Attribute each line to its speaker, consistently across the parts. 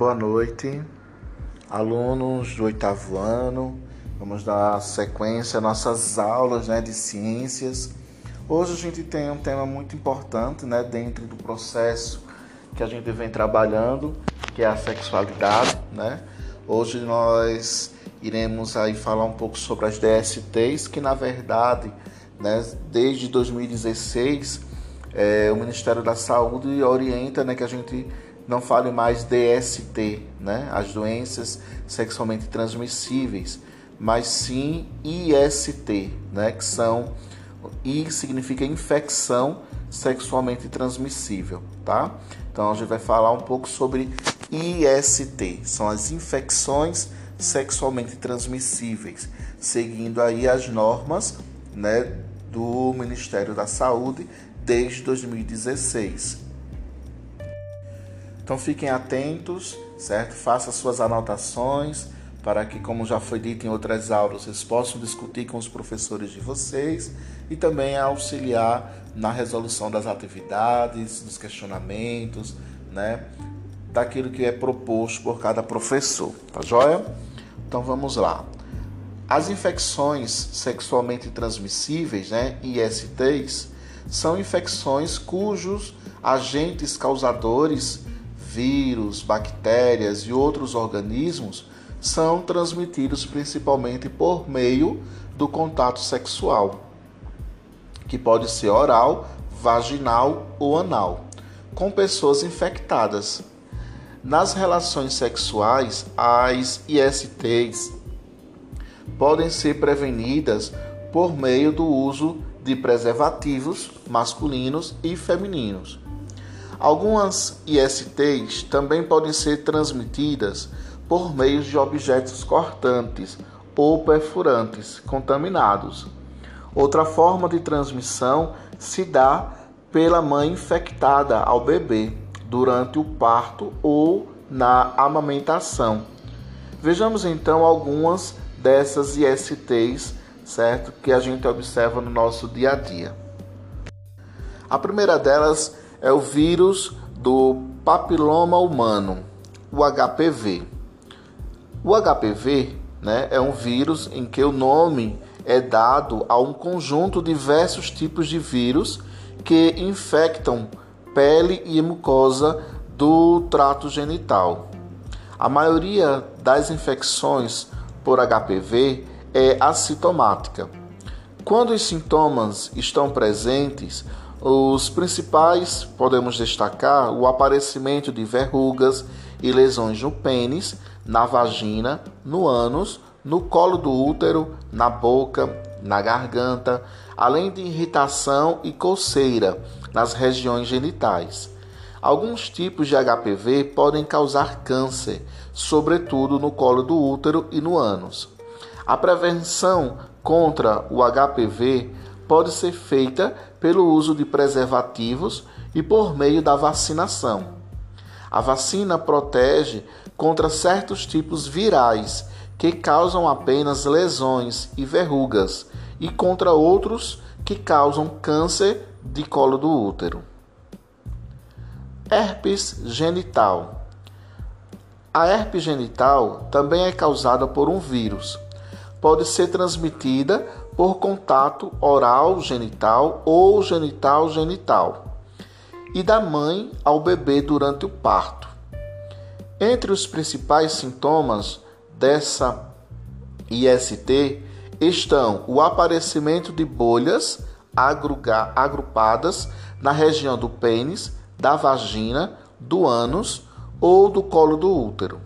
Speaker 1: Boa noite, alunos do oitavo ano. Vamos dar sequência às nossas aulas né, de ciências. Hoje a gente tem um tema muito importante né, dentro do processo que a gente vem trabalhando, que é a sexualidade. Né? Hoje nós iremos aí falar um pouco sobre as DSTs, que na verdade, né, desde 2016, é, o Ministério da Saúde orienta né, que a gente não fale mais DST, né, as doenças sexualmente transmissíveis, mas sim IST, né, que são I significa infecção sexualmente transmissível, tá? Então a gente vai falar um pouco sobre IST, são as infecções sexualmente transmissíveis, seguindo aí as normas, né, do Ministério da Saúde desde 2016. Então fiquem atentos, certo? Faça suas anotações para que, como já foi dito em outras aulas, vocês possam discutir com os professores de vocês e também auxiliar na resolução das atividades, dos questionamentos, né? Daquilo que é proposto por cada professor, tá joia? Então vamos lá. As infecções sexualmente transmissíveis, né, ISTs, são infecções cujos agentes causadores, vírus, bactérias e outros organismos, são transmitidos principalmente por meio do contato sexual, que pode ser oral, vaginal ou anal, com pessoas infectadas. Nas relações sexuais, as ISTs podem ser prevenidas por meio do uso de preservativos masculinos e femininos. Algumas ISTs também podem ser transmitidas por meio de objetos cortantes ou perfurantes contaminados. Outra forma de transmissão se dá pela mãe infectada ao bebê durante o parto ou na amamentação. Vejamos então algumas dessas ISTs certo? Que a gente observa no nosso dia a dia. A primeira delas é o vírus do papiloma humano, o HPV. O HPV né, é um vírus em que o nome é dado a um conjunto de diversos tipos de vírus que infectam pele e mucosa do trato genital. A maioria das infecções por HPV é assintomática. Quando os sintomas estão presentes, os principais podemos destacar o aparecimento de verrugas e lesões no pênis, na vagina, no ânus, no colo do útero, na boca, na garganta, além de irritação e coceira nas regiões genitais. Alguns tipos de HPV podem causar câncer, sobretudo no colo do útero e no ânus. A prevenção contra o HPV pode ser feita pelo uso de preservativos e por meio da vacinação. A vacina protege contra certos tipos virais que causam apenas lesões e verrugas e contra outros que causam câncer de colo do útero. Herpes genital. A herpes genital também é causada por um vírus pode ser transmitida por contato oral genital ou genital genital e da mãe ao bebê durante o parto. Entre os principais sintomas dessa IST estão o aparecimento de bolhas agrupadas na região do pênis, da vagina, do ânus ou do colo do útero.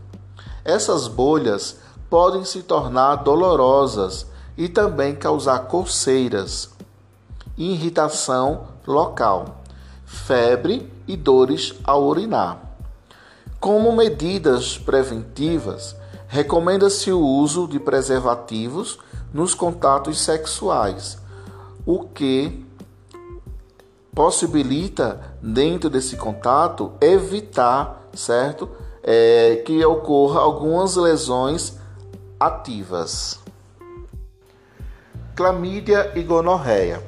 Speaker 1: Essas bolhas podem se tornar dolorosas e também causar coceiras, irritação local, febre e dores ao urinar. Como medidas preventivas, recomenda-se o uso de preservativos nos contatos sexuais, o que possibilita, dentro desse contato, evitar, certo? É, que ocorra algumas lesões ativas. Clamídia e gonorreia.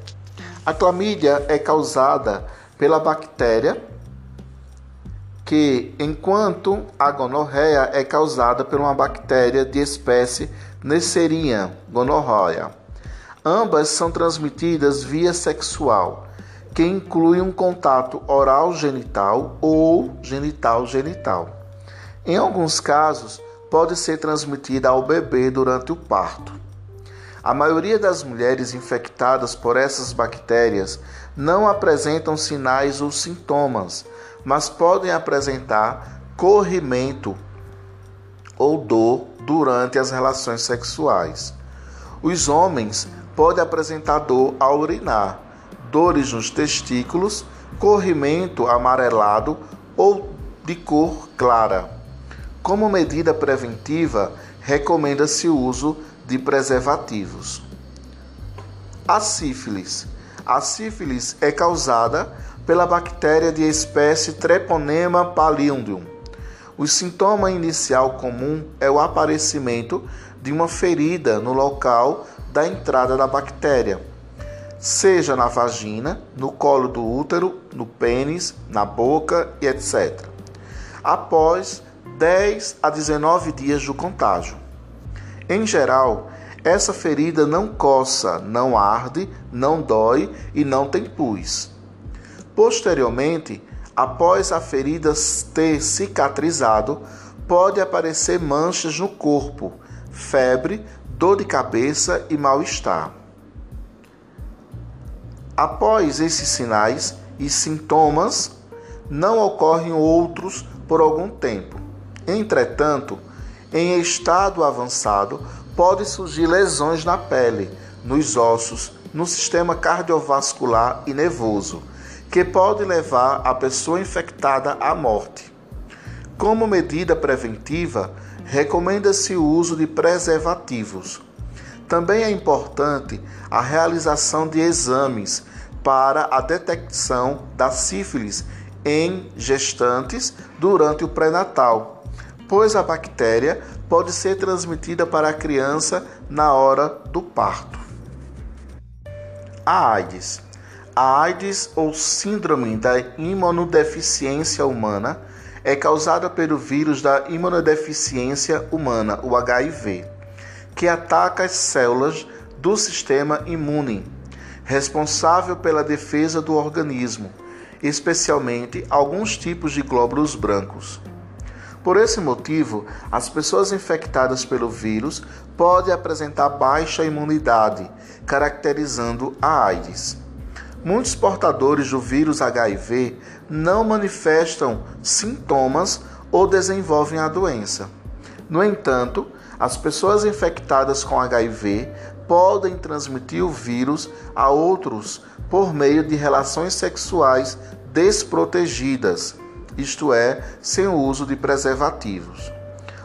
Speaker 1: A clamídia é causada pela bactéria que enquanto a gonorreia é causada por uma bactéria de espécie Neisseria gonorrhoeae. Ambas são transmitidas via sexual, que inclui um contato oral genital ou genital genital. Em alguns casos, pode ser transmitida ao bebê durante o parto. A maioria das mulheres infectadas por essas bactérias não apresentam sinais ou sintomas, mas podem apresentar corrimento ou dor durante as relações sexuais. Os homens podem apresentar dor ao urinar, dores nos testículos, corrimento amarelado ou de cor clara. Como medida preventiva, recomenda-se o uso de preservativos. A sífilis. A sífilis é causada pela bactéria de espécie Treponema pallidum. O sintoma inicial comum é o aparecimento de uma ferida no local da entrada da bactéria, seja na vagina, no colo do útero, no pênis, na boca e etc. Após 10 a 19 dias do contágio. Em geral, essa ferida não coça, não arde, não dói e não tem pus. Posteriormente, após a ferida ter cicatrizado, pode aparecer manchas no corpo, febre, dor de cabeça e mal-estar. Após esses sinais e sintomas, não ocorrem outros por algum tempo. Entretanto, em estado avançado, pode surgir lesões na pele, nos ossos, no sistema cardiovascular e nervoso, que pode levar a pessoa infectada à morte. Como medida preventiva, recomenda-se o uso de preservativos. Também é importante a realização de exames para a detecção da sífilis em gestantes durante o pré-natal pois a bactéria pode ser transmitida para a criança na hora do parto. A AIDS. A AIDS, ou Síndrome da Imunodeficiência Humana, é causada pelo vírus da imunodeficiência humana, o HIV, que ataca as células do sistema imune, responsável pela defesa do organismo, especialmente alguns tipos de glóbulos brancos. Por esse motivo, as pessoas infectadas pelo vírus podem apresentar baixa imunidade, caracterizando a AIDS. Muitos portadores do vírus HIV não manifestam sintomas ou desenvolvem a doença. No entanto, as pessoas infectadas com HIV podem transmitir o vírus a outros por meio de relações sexuais desprotegidas isto é, sem o uso de preservativos.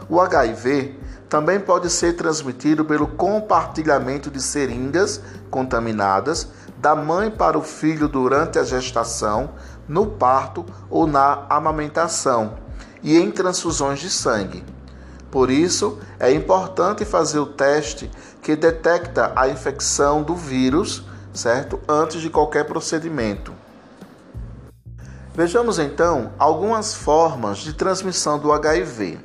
Speaker 1: O HIV também pode ser transmitido pelo compartilhamento de seringas contaminadas da mãe para o filho durante a gestação, no parto ou na amamentação e em transfusões de sangue. Por isso, é importante fazer o teste que detecta a infecção do vírus, certo? Antes de qualquer procedimento. Vejamos então algumas formas de transmissão do HIV.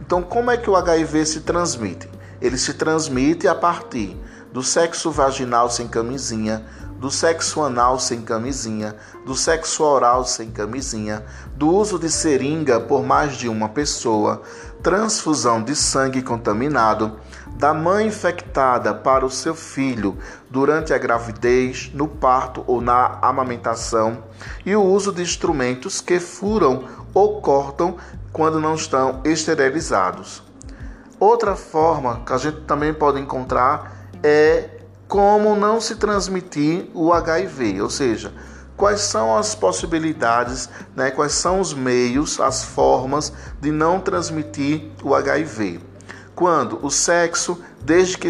Speaker 1: Então, como é que o HIV se transmite? Ele se transmite a partir do sexo vaginal sem camisinha, do sexo anal sem camisinha, do sexo oral sem camisinha, do uso de seringa por mais de uma pessoa, transfusão de sangue contaminado, da mãe infectada para o seu filho durante a gravidez, no parto ou na amamentação, e o uso de instrumentos que furam ou cortam quando não estão esterilizados. Outra forma que a gente também pode encontrar é como não se transmitir o HIV, ou seja, quais são as possibilidades, né, quais são os meios, as formas de não transmitir o HIV. Quando o sexo, desde que,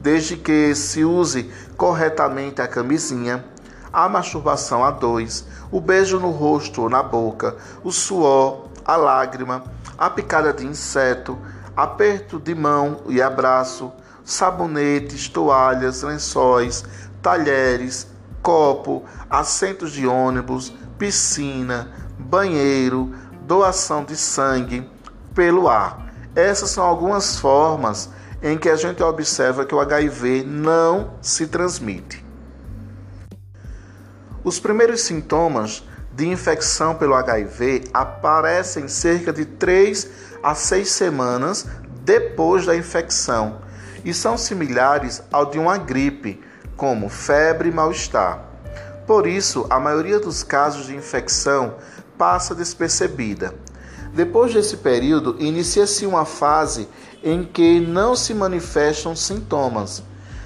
Speaker 1: desde que se use corretamente a camisinha, a masturbação a dois, o beijo no rosto ou na boca, o suor, a lágrima, a picada de inseto, aperto de mão e abraço, sabonetes, toalhas, lençóis, talheres, copo, assentos de ônibus, piscina, banheiro, doação de sangue pelo ar. Essas são algumas formas em que a gente observa que o HIV não se transmite. Os primeiros sintomas de infecção pelo HIV aparecem cerca de 3 a 6 semanas depois da infecção e são similares ao de uma gripe, como febre e mal-estar. Por isso, a maioria dos casos de infecção passa despercebida. Depois desse período, inicia-se uma fase em que não se manifestam sintomas,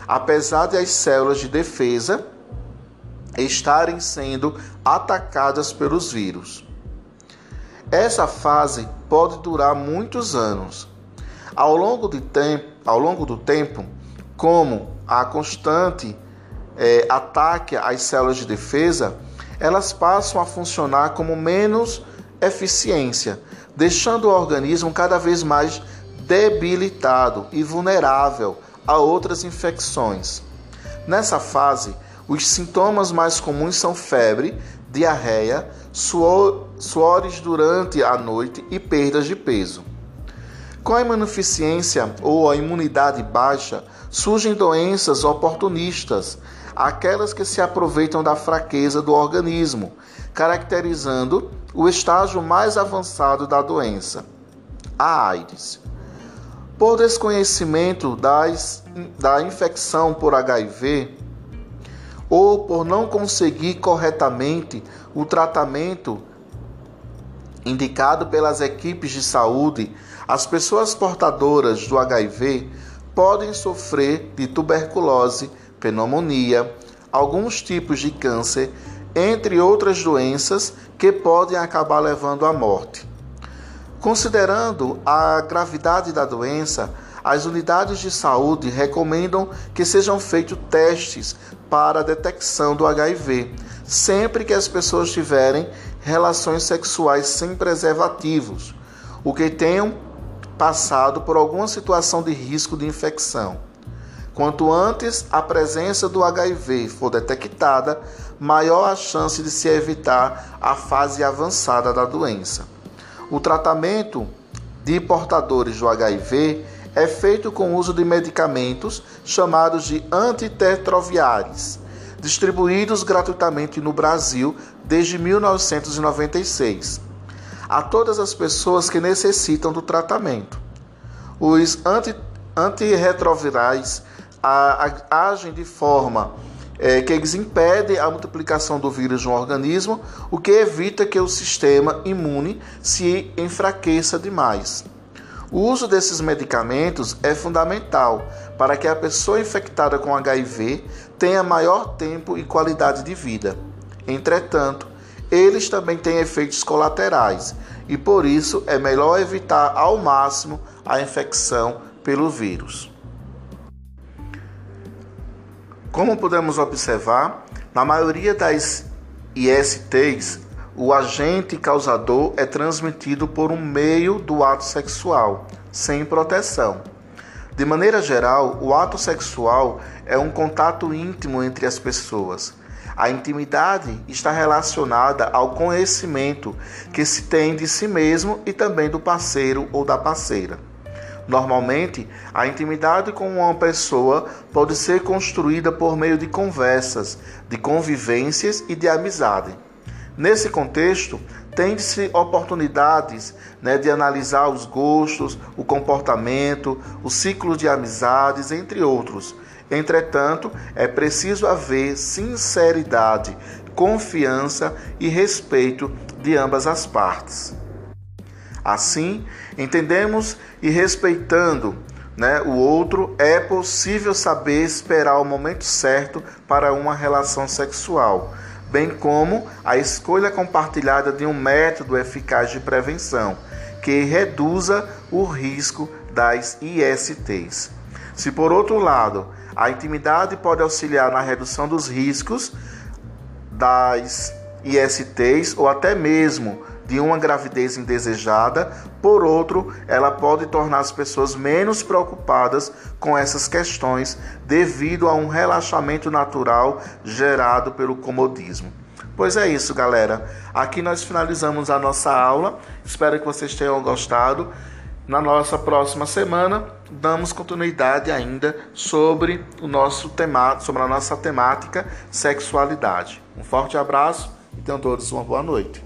Speaker 1: apesar de as células de defesa estarem sendo atacadas pelos vírus. Essa fase pode durar muitos anos. Ao longo, tempo, ao longo do tempo, como a constante é, ataque às células de defesa, elas passam a funcionar como menos eficiência, deixando o organismo cada vez mais debilitado e vulnerável a outras infecções. Nessa fase, os sintomas mais comuns são febre, diarreia, suor, suores durante a noite e perdas de peso. Com a imunodeficiência ou a imunidade baixa, surgem doenças oportunistas, aquelas que se aproveitam da fraqueza do organismo, caracterizando o estágio mais avançado da doença, a AIDS. Por desconhecimento das, da infecção por HIV, ou por não conseguir corretamente o tratamento indicado pelas equipes de saúde, as pessoas portadoras do HIV podem sofrer de tuberculose, pneumonia, alguns tipos de câncer, entre outras doenças que podem acabar levando à morte. Considerando a gravidade da doença, as unidades de saúde recomendam que sejam feitos testes para a detecção do HIV, sempre que as pessoas tiverem relações sexuais sem preservativos, o que tenham passado por alguma situação de risco de infecção. Quanto antes a presença do HIV for detectada, maior a chance de se evitar a fase avançada da doença. O tratamento de portadores do HIV é feito com o uso de medicamentos chamados de antitetrovirais, distribuídos gratuitamente no Brasil desde 1996, a todas as pessoas que necessitam do tratamento. Os anti, antirretrovirais agem de forma é, que eles impedem a multiplicação do vírus no organismo, o que evita que o sistema imune se enfraqueça demais. O uso desses medicamentos é fundamental para que a pessoa infectada com HIV tenha maior tempo e qualidade de vida. Entretanto, eles também têm efeitos colaterais e por isso é melhor evitar ao máximo a infecção pelo vírus. Como podemos observar, na maioria das ISTs, o agente causador é transmitido por um meio do ato sexual, sem proteção. De maneira geral, o ato sexual é um contato íntimo entre as pessoas. A intimidade está relacionada ao conhecimento que se tem de si mesmo e também do parceiro ou da parceira. Normalmente, a intimidade com uma pessoa pode ser construída por meio de conversas, de convivências e de amizade. Nesse contexto, tem-se oportunidades né, de analisar os gostos, o comportamento, o ciclo de amizades, entre outros. Entretanto, é preciso haver sinceridade, confiança e respeito de ambas as partes. Assim, entendemos e respeitando né, o outro, é possível saber esperar o momento certo para uma relação sexual bem como a escolha compartilhada de um método eficaz de prevenção que reduza o risco das ISTs. Se por outro lado, a intimidade pode auxiliar na redução dos riscos das ISTs ou até mesmo de uma gravidez indesejada, por outro, ela pode tornar as pessoas menos preocupadas com essas questões devido a um relaxamento natural gerado pelo comodismo. Pois é isso, galera. Aqui nós finalizamos a nossa aula. Espero que vocês tenham gostado. Na nossa próxima semana, damos continuidade ainda sobre o nosso tema, sobre a nossa temática sexualidade. Um forte abraço e tenham todos uma boa noite.